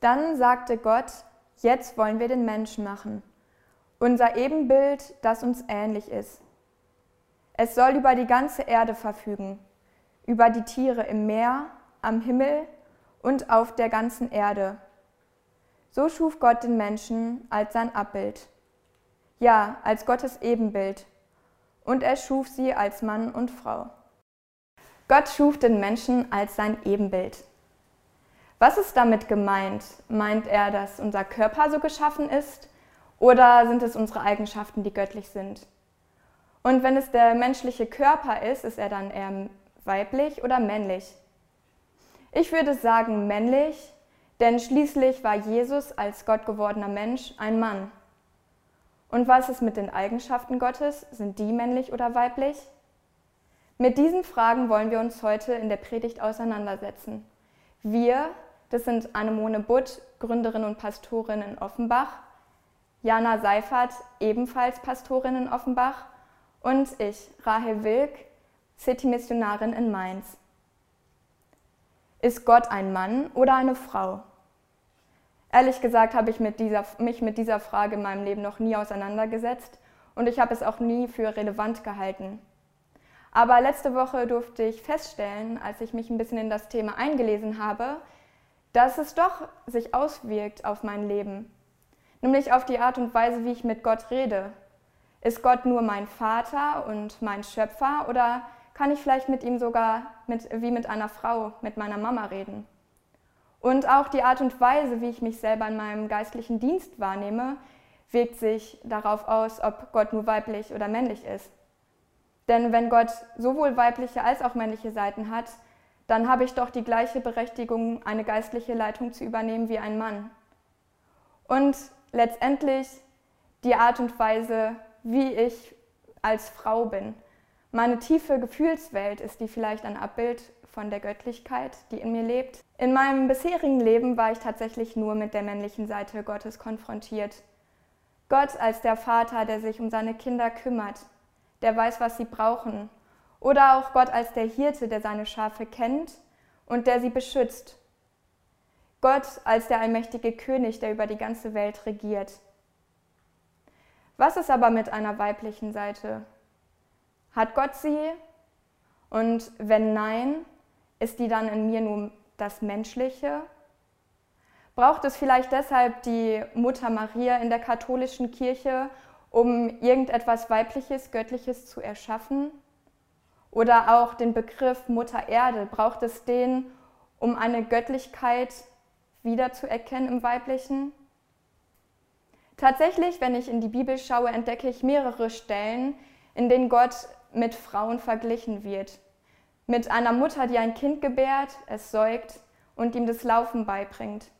Dann sagte Gott, jetzt wollen wir den Menschen machen, unser Ebenbild, das uns ähnlich ist. Es soll über die ganze Erde verfügen, über die Tiere im Meer, am Himmel und auf der ganzen Erde. So schuf Gott den Menschen als sein Abbild, ja, als Gottes Ebenbild, und er schuf sie als Mann und Frau. Gott schuf den Menschen als sein Ebenbild. Was ist damit gemeint? Meint er, dass unser Körper so geschaffen ist oder sind es unsere Eigenschaften, die göttlich sind? Und wenn es der menschliche Körper ist, ist er dann eher weiblich oder männlich? Ich würde sagen männlich, denn schließlich war Jesus als Gott gewordener Mensch ein Mann. Und was ist mit den Eigenschaften Gottes? Sind die männlich oder weiblich? Mit diesen Fragen wollen wir uns heute in der Predigt auseinandersetzen. Wir, das sind Anemone Butt, Gründerin und Pastorin in Offenbach, Jana Seifert, ebenfalls Pastorin in Offenbach und ich, Rahel Wilk, City-Missionarin in Mainz. Ist Gott ein Mann oder eine Frau? Ehrlich gesagt habe ich mit dieser, mich mit dieser Frage in meinem Leben noch nie auseinandergesetzt und ich habe es auch nie für relevant gehalten. Aber letzte Woche durfte ich feststellen, als ich mich ein bisschen in das Thema eingelesen habe, dass es doch sich auswirkt auf mein Leben, nämlich auf die Art und Weise, wie ich mit Gott rede. Ist Gott nur mein Vater und mein Schöpfer oder kann ich vielleicht mit ihm sogar mit, wie mit einer Frau, mit meiner Mama reden? Und auch die Art und Weise, wie ich mich selber in meinem geistlichen Dienst wahrnehme, wirkt sich darauf aus, ob Gott nur weiblich oder männlich ist. Denn wenn Gott sowohl weibliche als auch männliche Seiten hat, dann habe ich doch die gleiche Berechtigung, eine geistliche Leitung zu übernehmen wie ein Mann. Und letztendlich die Art und Weise, wie ich als Frau bin. Meine tiefe Gefühlswelt ist die vielleicht ein Abbild von der Göttlichkeit, die in mir lebt. In meinem bisherigen Leben war ich tatsächlich nur mit der männlichen Seite Gottes konfrontiert. Gott als der Vater, der sich um seine Kinder kümmert, der weiß, was sie brauchen oder auch Gott als der Hirte, der seine Schafe kennt und der sie beschützt. Gott als der allmächtige König, der über die ganze Welt regiert. Was ist aber mit einer weiblichen Seite? Hat Gott sie? Und wenn nein, ist die dann in mir nur das Menschliche? Braucht es vielleicht deshalb die Mutter Maria in der katholischen Kirche, um irgendetwas Weibliches, Göttliches zu erschaffen? Oder auch den Begriff Mutter Erde, braucht es den, um eine Göttlichkeit wiederzuerkennen im Weiblichen? Tatsächlich, wenn ich in die Bibel schaue, entdecke ich mehrere Stellen, in denen Gott mit Frauen verglichen wird. Mit einer Mutter, die ein Kind gebärt, es säugt und ihm das Laufen beibringt.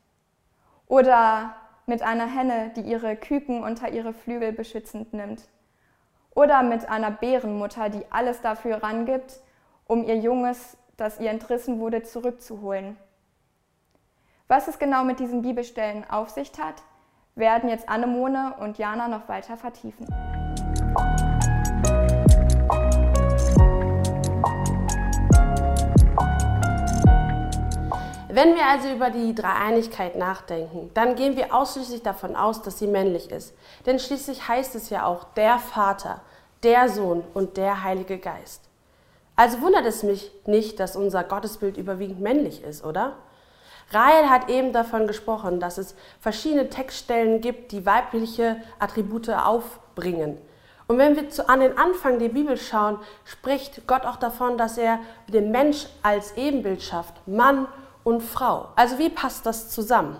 Oder mit einer Henne, die ihre Küken unter ihre Flügel beschützend nimmt. Oder mit einer Bärenmutter, die alles dafür rangibt, um ihr Junges, das ihr entrissen wurde, zurückzuholen. Was es genau mit diesen Bibelstellen auf sich hat, werden jetzt Annemone und Jana noch weiter vertiefen. Wenn wir also über die Dreieinigkeit nachdenken, dann gehen wir ausschließlich davon aus, dass sie männlich ist. Denn schließlich heißt es ja auch der Vater, der Sohn und der Heilige Geist. Also wundert es mich nicht, dass unser Gottesbild überwiegend männlich ist, oder? Rahel hat eben davon gesprochen, dass es verschiedene Textstellen gibt, die weibliche Attribute aufbringen. Und wenn wir zu, an den Anfang der Bibel schauen, spricht Gott auch davon, dass er den Mensch als Ebenbild schafft, Mann und Frau. Also wie passt das zusammen?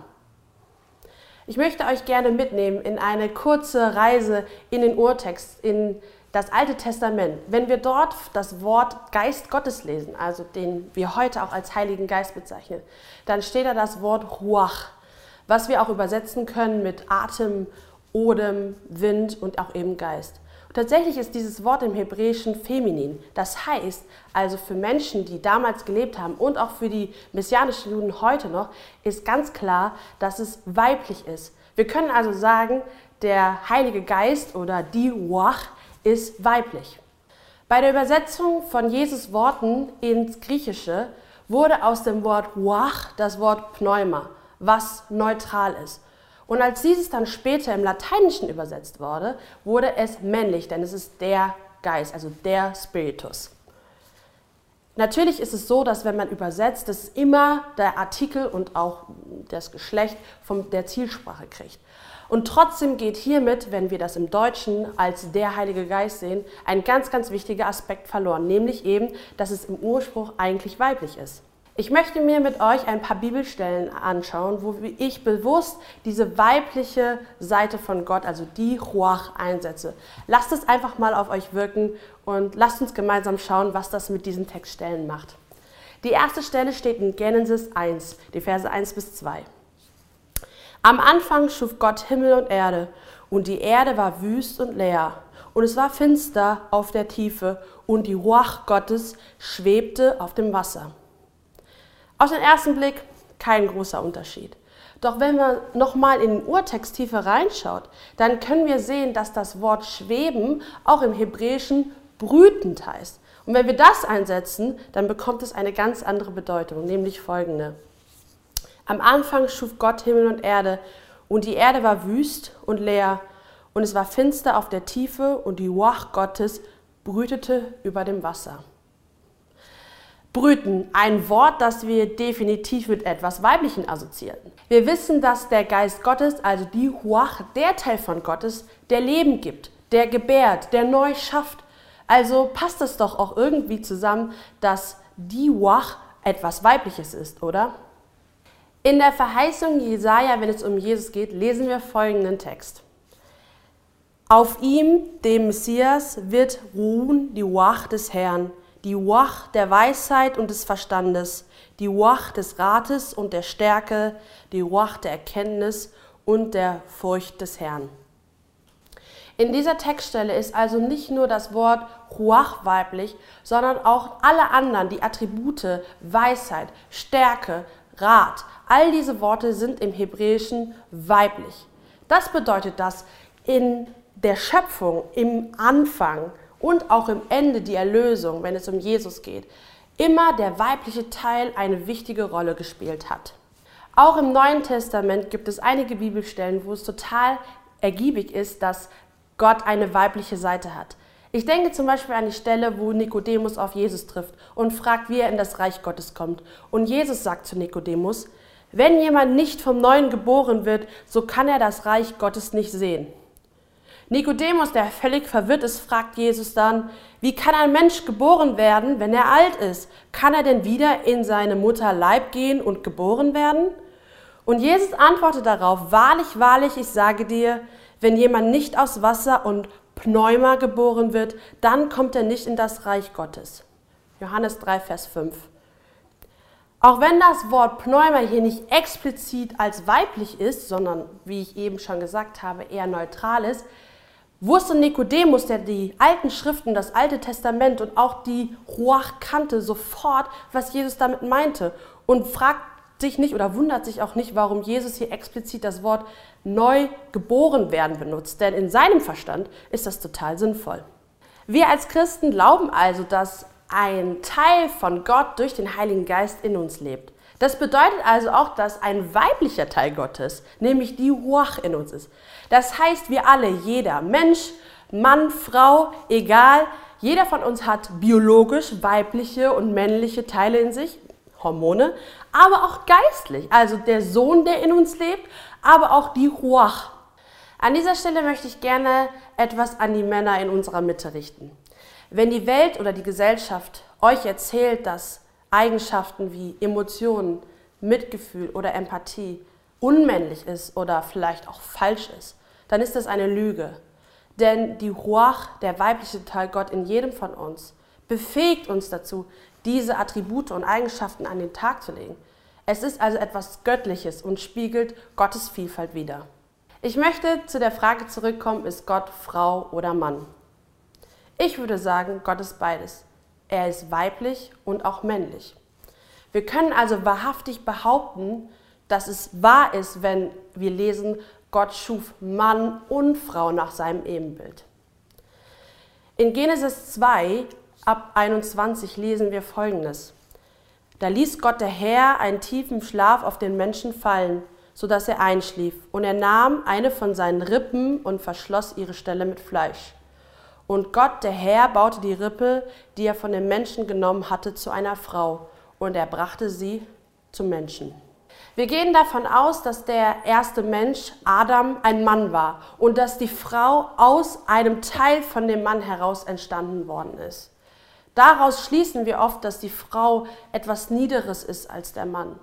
Ich möchte euch gerne mitnehmen in eine kurze Reise in den Urtext, in das Alte Testament. Wenn wir dort das Wort Geist Gottes lesen, also den wir heute auch als Heiligen Geist bezeichnen, dann steht da das Wort Ruach, was wir auch übersetzen können mit Atem, Odem, Wind und auch eben Geist. Tatsächlich ist dieses Wort im Hebräischen feminin. Das heißt also für Menschen, die damals gelebt haben und auch für die messianischen Juden heute noch, ist ganz klar, dass es weiblich ist. Wir können also sagen, der Heilige Geist oder die Wach ist weiblich. Bei der Übersetzung von Jesus Worten ins Griechische wurde aus dem Wort Wach das Wort Pneuma, was neutral ist. Und als dieses dann später im Lateinischen übersetzt wurde, wurde es männlich, denn es ist der Geist, also der Spiritus. Natürlich ist es so, dass wenn man übersetzt, dass immer der Artikel und auch das Geschlecht von der Zielsprache kriegt. Und trotzdem geht hiermit, wenn wir das im Deutschen als der Heilige Geist sehen, ein ganz, ganz wichtiger Aspekt verloren, nämlich eben, dass es im Ursprung eigentlich weiblich ist. Ich möchte mir mit euch ein paar Bibelstellen anschauen, wo ich bewusst diese weibliche Seite von Gott, also die Ruach, einsetze. Lasst es einfach mal auf euch wirken und lasst uns gemeinsam schauen, was das mit diesen Textstellen macht. Die erste Stelle steht in Genesis 1, die Verse 1 bis 2. Am Anfang schuf Gott Himmel und Erde, und die Erde war wüst und leer, und es war finster auf der Tiefe, und die Ruach Gottes schwebte auf dem Wasser. Auf den ersten Blick kein großer Unterschied. Doch wenn man nochmal in den Urtext tiefer reinschaut, dann können wir sehen, dass das Wort schweben auch im Hebräischen brütend heißt. Und wenn wir das einsetzen, dann bekommt es eine ganz andere Bedeutung, nämlich folgende. Am Anfang schuf Gott Himmel und Erde, und die Erde war wüst und leer, und es war finster auf der Tiefe, und die Ruach Gottes brütete über dem Wasser. Brüten, ein Wort, das wir definitiv mit etwas Weiblichen assoziieren. Wir wissen, dass der Geist Gottes, also die Ruach, der Teil von Gottes, der Leben gibt, der gebärt, der neu schafft. Also passt es doch auch irgendwie zusammen, dass die Ruach etwas Weibliches ist, oder? In der Verheißung Jesaja, wenn es um Jesus geht, lesen wir folgenden Text. Auf ihm, dem Messias, wird ruhen die Wach des Herrn, die Wach der Weisheit und des Verstandes, die Wach des Rates und der Stärke, die Wach der Erkenntnis und der Furcht des Herrn. In dieser Textstelle ist also nicht nur das Wort Ruach weiblich, sondern auch alle anderen, die Attribute Weisheit, Stärke, Rat, All diese Worte sind im Hebräischen weiblich. Das bedeutet, dass in der Schöpfung, im Anfang und auch im Ende die Erlösung, wenn es um Jesus geht, immer der weibliche Teil eine wichtige Rolle gespielt hat. Auch im Neuen Testament gibt es einige Bibelstellen, wo es total ergiebig ist, dass Gott eine weibliche Seite hat. Ich denke zum Beispiel an die Stelle, wo Nikodemus auf Jesus trifft und fragt, wie er in das Reich Gottes kommt. Und Jesus sagt zu Nikodemus, wenn jemand nicht vom Neuen geboren wird, so kann er das Reich Gottes nicht sehen. Nikodemus, der völlig verwirrt ist, fragt Jesus dann, wie kann ein Mensch geboren werden, wenn er alt ist? Kann er denn wieder in seine Mutter Leib gehen und geboren werden? Und Jesus antwortet darauf, wahrlich, wahrlich, ich sage dir, wenn jemand nicht aus Wasser und Pneuma geboren wird, dann kommt er nicht in das Reich Gottes. Johannes 3, Vers 5. Auch wenn das Wort Pneuma hier nicht explizit als weiblich ist, sondern, wie ich eben schon gesagt habe, eher neutral ist, wusste Nikodemus, der die alten Schriften, das Alte Testament und auch die Ruach kannte, sofort, was Jesus damit meinte und fragt sich nicht oder wundert sich auch nicht, warum Jesus hier explizit das Wort neu geboren werden benutzt, denn in seinem Verstand ist das total sinnvoll. Wir als Christen glauben also, dass ein Teil von Gott durch den Heiligen Geist in uns lebt. Das bedeutet also auch, dass ein weiblicher Teil Gottes, nämlich die Ruach in uns ist. Das heißt, wir alle, jeder Mensch, Mann, Frau, egal, jeder von uns hat biologisch weibliche und männliche Teile in sich, Hormone, aber auch geistlich, also der Sohn, der in uns lebt, aber auch die Ruach. An dieser Stelle möchte ich gerne etwas an die Männer in unserer Mitte richten. Wenn die Welt oder die Gesellschaft euch erzählt, dass Eigenschaften wie Emotionen, Mitgefühl oder Empathie unmännlich ist oder vielleicht auch falsch ist, dann ist das eine Lüge. Denn die Ruach, der weibliche Teil Gott in jedem von uns, befähigt uns dazu, diese Attribute und Eigenschaften an den Tag zu legen. Es ist also etwas Göttliches und spiegelt Gottes Vielfalt wider. Ich möchte zu der Frage zurückkommen, ist Gott Frau oder Mann? Ich würde sagen, Gott ist beides. Er ist weiblich und auch männlich. Wir können also wahrhaftig behaupten, dass es wahr ist, wenn wir lesen, Gott schuf Mann und Frau nach seinem Ebenbild. In Genesis 2 ab 21 lesen wir folgendes. Da ließ Gott der Herr einen tiefen Schlaf auf den Menschen fallen, sodass er einschlief. Und er nahm eine von seinen Rippen und verschloss ihre Stelle mit Fleisch. Und Gott, der Herr, baute die Rippe, die er von den Menschen genommen hatte, zu einer Frau. Und er brachte sie zum Menschen. Wir gehen davon aus, dass der erste Mensch, Adam, ein Mann war und dass die Frau aus einem Teil von dem Mann heraus entstanden worden ist. Daraus schließen wir oft, dass die Frau etwas Niederes ist als der Mann.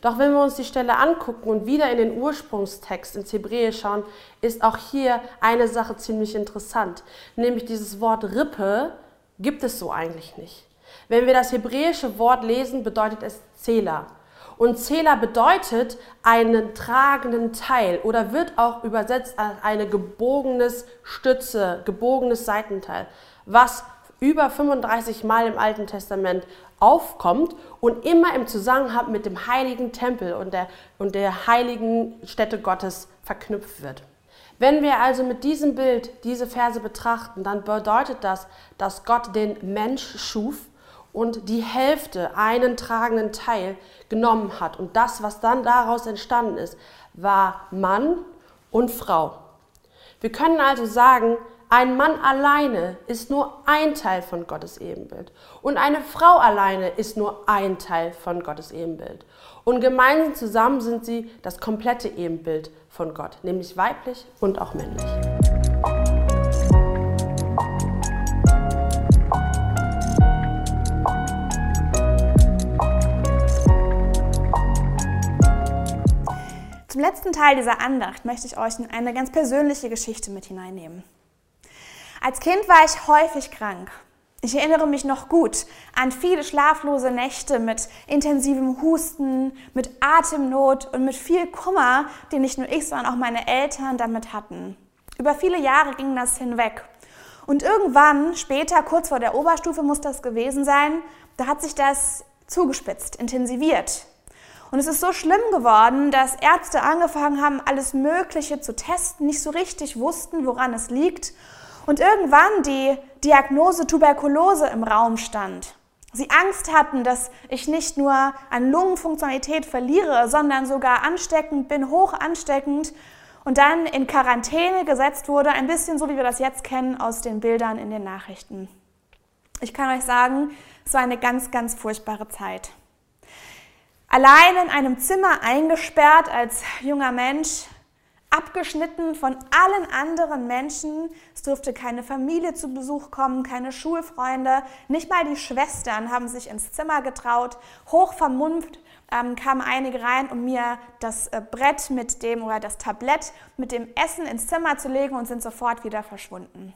Doch wenn wir uns die Stelle angucken und wieder in den Ursprungstext ins Hebräisch schauen, ist auch hier eine Sache ziemlich interessant, nämlich dieses Wort Rippe gibt es so eigentlich nicht. Wenn wir das hebräische Wort lesen, bedeutet es Zähler. Und Zähler bedeutet einen tragenden Teil oder wird auch übersetzt als eine gebogenes Stütze, gebogenes Seitenteil, was über 35 Mal im Alten Testament aufkommt und immer im Zusammenhang mit dem heiligen Tempel und der, und der heiligen Stätte Gottes verknüpft wird. Wenn wir also mit diesem Bild diese Verse betrachten, dann bedeutet das, dass Gott den Mensch schuf und die Hälfte, einen tragenden Teil, genommen hat. Und das, was dann daraus entstanden ist, war Mann und Frau. Wir können also sagen, ein Mann alleine ist nur ein Teil von Gottes Ebenbild und eine Frau alleine ist nur ein Teil von Gottes Ebenbild. Und gemeinsam zusammen sind sie das komplette Ebenbild von Gott, nämlich weiblich und auch männlich. Zum letzten Teil dieser Andacht möchte ich euch in eine ganz persönliche Geschichte mit hineinnehmen. Als Kind war ich häufig krank. Ich erinnere mich noch gut an viele schlaflose Nächte mit intensivem Husten, mit Atemnot und mit viel Kummer, den nicht nur ich, sondern auch meine Eltern damit hatten. Über viele Jahre ging das hinweg. Und irgendwann, später, kurz vor der Oberstufe muss das gewesen sein, da hat sich das zugespitzt, intensiviert. Und es ist so schlimm geworden, dass Ärzte angefangen haben, alles Mögliche zu testen, nicht so richtig wussten, woran es liegt und irgendwann die Diagnose Tuberkulose im Raum stand. Sie Angst hatten, dass ich nicht nur an Lungenfunktionalität verliere, sondern sogar ansteckend bin, hoch ansteckend und dann in Quarantäne gesetzt wurde, ein bisschen so wie wir das jetzt kennen aus den Bildern in den Nachrichten. Ich kann euch sagen, es war eine ganz, ganz furchtbare Zeit. Allein in einem Zimmer eingesperrt als junger Mensch, abgeschnitten von allen anderen Menschen. Es durfte keine Familie zu Besuch kommen, keine Schulfreunde, nicht mal die Schwestern haben sich ins Zimmer getraut. Hoch vermumpft ähm, kamen einige rein, um mir das äh, Brett mit dem oder das Tablett mit dem Essen ins Zimmer zu legen und sind sofort wieder verschwunden.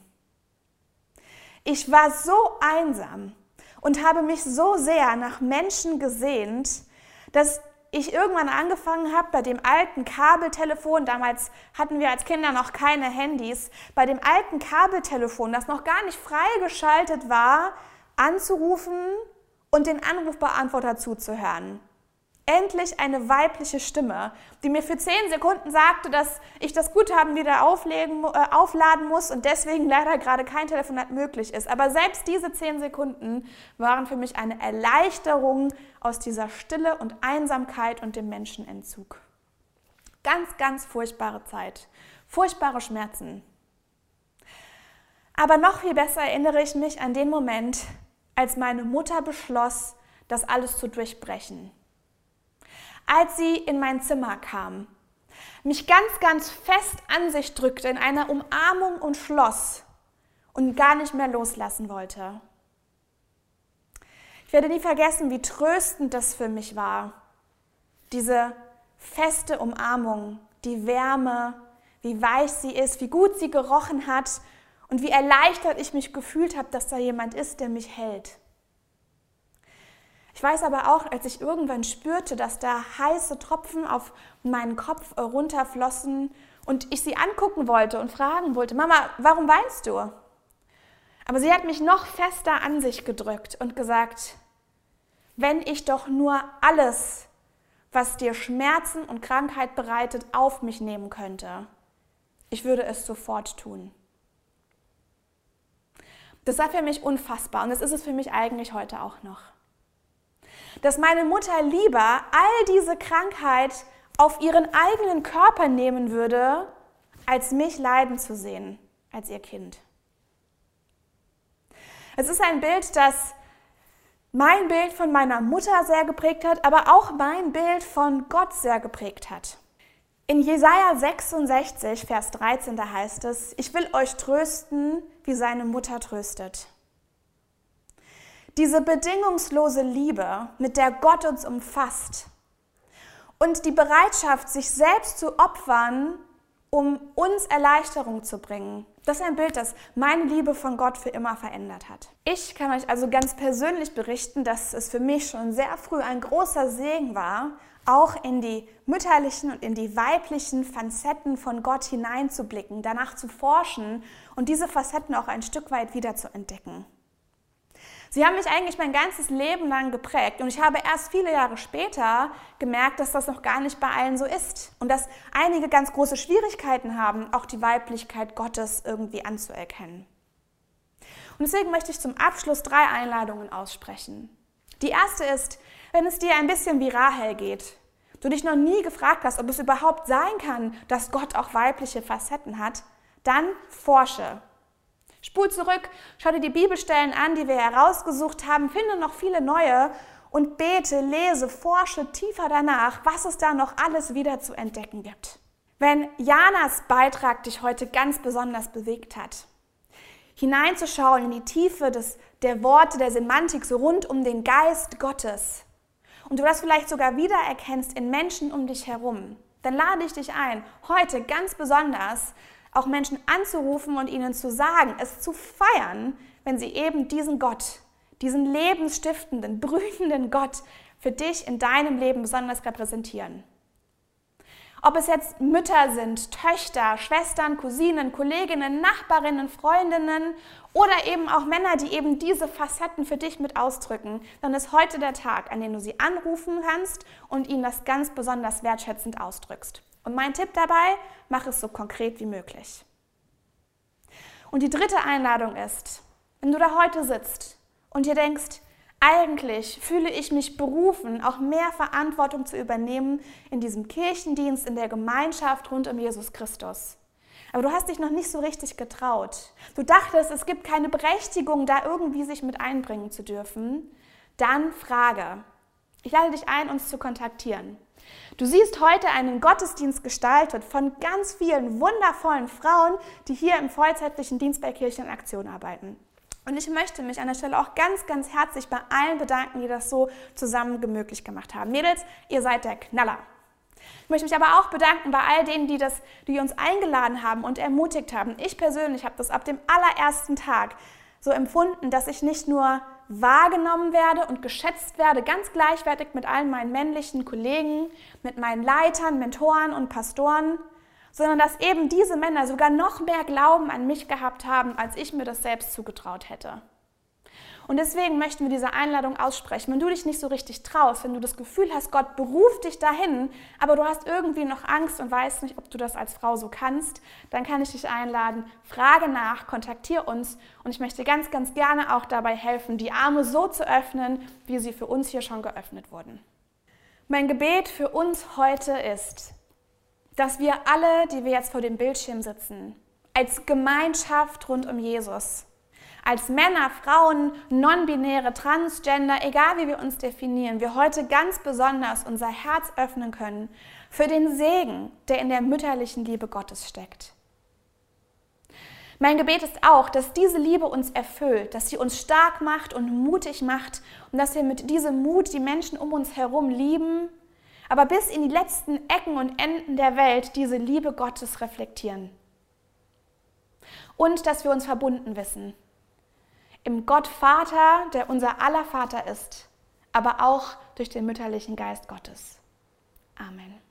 Ich war so einsam und habe mich so sehr nach Menschen gesehnt, dass ich irgendwann angefangen habe, bei dem alten Kabeltelefon, damals hatten wir als Kinder noch keine Handys, bei dem alten Kabeltelefon, das noch gar nicht freigeschaltet war, anzurufen und den Anrufbeantworter zuzuhören. Endlich eine weibliche Stimme, die mir für zehn Sekunden sagte, dass ich das Guthaben wieder auflegen, äh, aufladen muss und deswegen leider gerade kein Telefonat möglich ist. Aber selbst diese zehn Sekunden waren für mich eine Erleichterung aus dieser Stille und Einsamkeit und dem Menschenentzug. Ganz, ganz furchtbare Zeit, furchtbare Schmerzen. Aber noch viel besser erinnere ich mich an den Moment, als meine Mutter beschloss, das alles zu durchbrechen als sie in mein Zimmer kam, mich ganz, ganz fest an sich drückte in einer Umarmung und schloss und gar nicht mehr loslassen wollte. Ich werde nie vergessen, wie tröstend das für mich war. Diese feste Umarmung, die Wärme, wie weich sie ist, wie gut sie gerochen hat und wie erleichtert ich mich gefühlt habe, dass da jemand ist, der mich hält. Ich weiß aber auch, als ich irgendwann spürte, dass da heiße Tropfen auf meinen Kopf runterflossen und ich sie angucken wollte und fragen wollte, Mama, warum weinst du? Aber sie hat mich noch fester an sich gedrückt und gesagt, wenn ich doch nur alles, was dir Schmerzen und Krankheit bereitet, auf mich nehmen könnte, ich würde es sofort tun. Das war für mich unfassbar und das ist es für mich eigentlich heute auch noch dass meine Mutter lieber all diese Krankheit auf ihren eigenen Körper nehmen würde, als mich leiden zu sehen, als ihr Kind. Es ist ein Bild, das mein Bild von meiner Mutter sehr geprägt hat, aber auch mein Bild von Gott sehr geprägt hat. In Jesaja 66, Vers 13, da heißt es: Ich will euch trösten, wie seine Mutter tröstet. Diese bedingungslose Liebe, mit der Gott uns umfasst und die Bereitschaft, sich selbst zu opfern, um uns Erleichterung zu bringen. Das ist ein Bild, das meine Liebe von Gott für immer verändert hat. Ich kann euch also ganz persönlich berichten, dass es für mich schon sehr früh ein großer Segen war, auch in die mütterlichen und in die weiblichen Facetten von Gott hineinzublicken, danach zu forschen und diese Facetten auch ein Stück weit wieder zu entdecken. Sie haben mich eigentlich mein ganzes Leben lang geprägt und ich habe erst viele Jahre später gemerkt, dass das noch gar nicht bei allen so ist und dass einige ganz große Schwierigkeiten haben, auch die Weiblichkeit Gottes irgendwie anzuerkennen. Und deswegen möchte ich zum Abschluss drei Einladungen aussprechen. Die erste ist, wenn es dir ein bisschen wie Rahel geht, du dich noch nie gefragt hast, ob es überhaupt sein kann, dass Gott auch weibliche Facetten hat, dann forsche. Spul zurück, schau dir die Bibelstellen an, die wir herausgesucht haben, finde noch viele neue und bete, lese, forsche tiefer danach, was es da noch alles wieder zu entdecken gibt. Wenn Janas Beitrag dich heute ganz besonders bewegt hat, hineinzuschauen in die Tiefe des, der Worte, der Semantik, so rund um den Geist Gottes, und du das vielleicht sogar wiedererkennst in Menschen um dich herum, dann lade ich dich ein, heute ganz besonders auch Menschen anzurufen und ihnen zu sagen, es zu feiern, wenn sie eben diesen Gott, diesen lebensstiftenden, brütenden Gott für dich in deinem Leben besonders repräsentieren. Ob es jetzt Mütter sind, Töchter, Schwestern, Cousinen, Kolleginnen, Nachbarinnen, Freundinnen oder eben auch Männer, die eben diese Facetten für dich mit ausdrücken, dann ist heute der Tag, an dem du sie anrufen kannst und ihnen das ganz besonders wertschätzend ausdrückst. Und mein Tipp dabei, mach es so konkret wie möglich. Und die dritte Einladung ist, wenn du da heute sitzt und dir denkst, eigentlich fühle ich mich berufen, auch mehr Verantwortung zu übernehmen in diesem Kirchendienst, in der Gemeinschaft rund um Jesus Christus. Aber du hast dich noch nicht so richtig getraut. Du dachtest, es gibt keine Berechtigung, da irgendwie sich mit einbringen zu dürfen. Dann frage. Ich lade dich ein, uns zu kontaktieren. Du siehst heute einen Gottesdienst gestaltet von ganz vielen wundervollen Frauen, die hier im vollzeitlichen Dienst bei Kirche in Aktion arbeiten. Und ich möchte mich an der Stelle auch ganz, ganz herzlich bei allen bedanken, die das so zusammen möglich gemacht haben. Mädels, ihr seid der Knaller. Ich möchte mich aber auch bedanken bei all denen, die, das, die uns eingeladen haben und ermutigt haben. Ich persönlich habe das ab dem allerersten Tag so empfunden, dass ich nicht nur wahrgenommen werde und geschätzt werde, ganz gleichwertig mit allen meinen männlichen Kollegen, mit meinen Leitern, Mentoren und Pastoren, sondern dass eben diese Männer sogar noch mehr Glauben an mich gehabt haben, als ich mir das selbst zugetraut hätte. Und deswegen möchten wir diese Einladung aussprechen. Wenn du dich nicht so richtig traust, wenn du das Gefühl hast, Gott beruft dich dahin, aber du hast irgendwie noch Angst und weißt nicht, ob du das als Frau so kannst, dann kann ich dich einladen, frage nach, kontaktiere uns und ich möchte ganz, ganz gerne auch dabei helfen, die Arme so zu öffnen, wie sie für uns hier schon geöffnet wurden. Mein Gebet für uns heute ist, dass wir alle, die wir jetzt vor dem Bildschirm sitzen, als Gemeinschaft rund um Jesus als Männer, Frauen, non-binäre, transgender, egal wie wir uns definieren, wir heute ganz besonders unser Herz öffnen können für den Segen, der in der mütterlichen Liebe Gottes steckt. Mein Gebet ist auch, dass diese Liebe uns erfüllt, dass sie uns stark macht und mutig macht und dass wir mit diesem Mut die Menschen um uns herum lieben, aber bis in die letzten Ecken und Enden der Welt diese Liebe Gottes reflektieren. Und dass wir uns verbunden wissen im Gott Vater, der unser aller Vater ist, aber auch durch den mütterlichen Geist Gottes. Amen.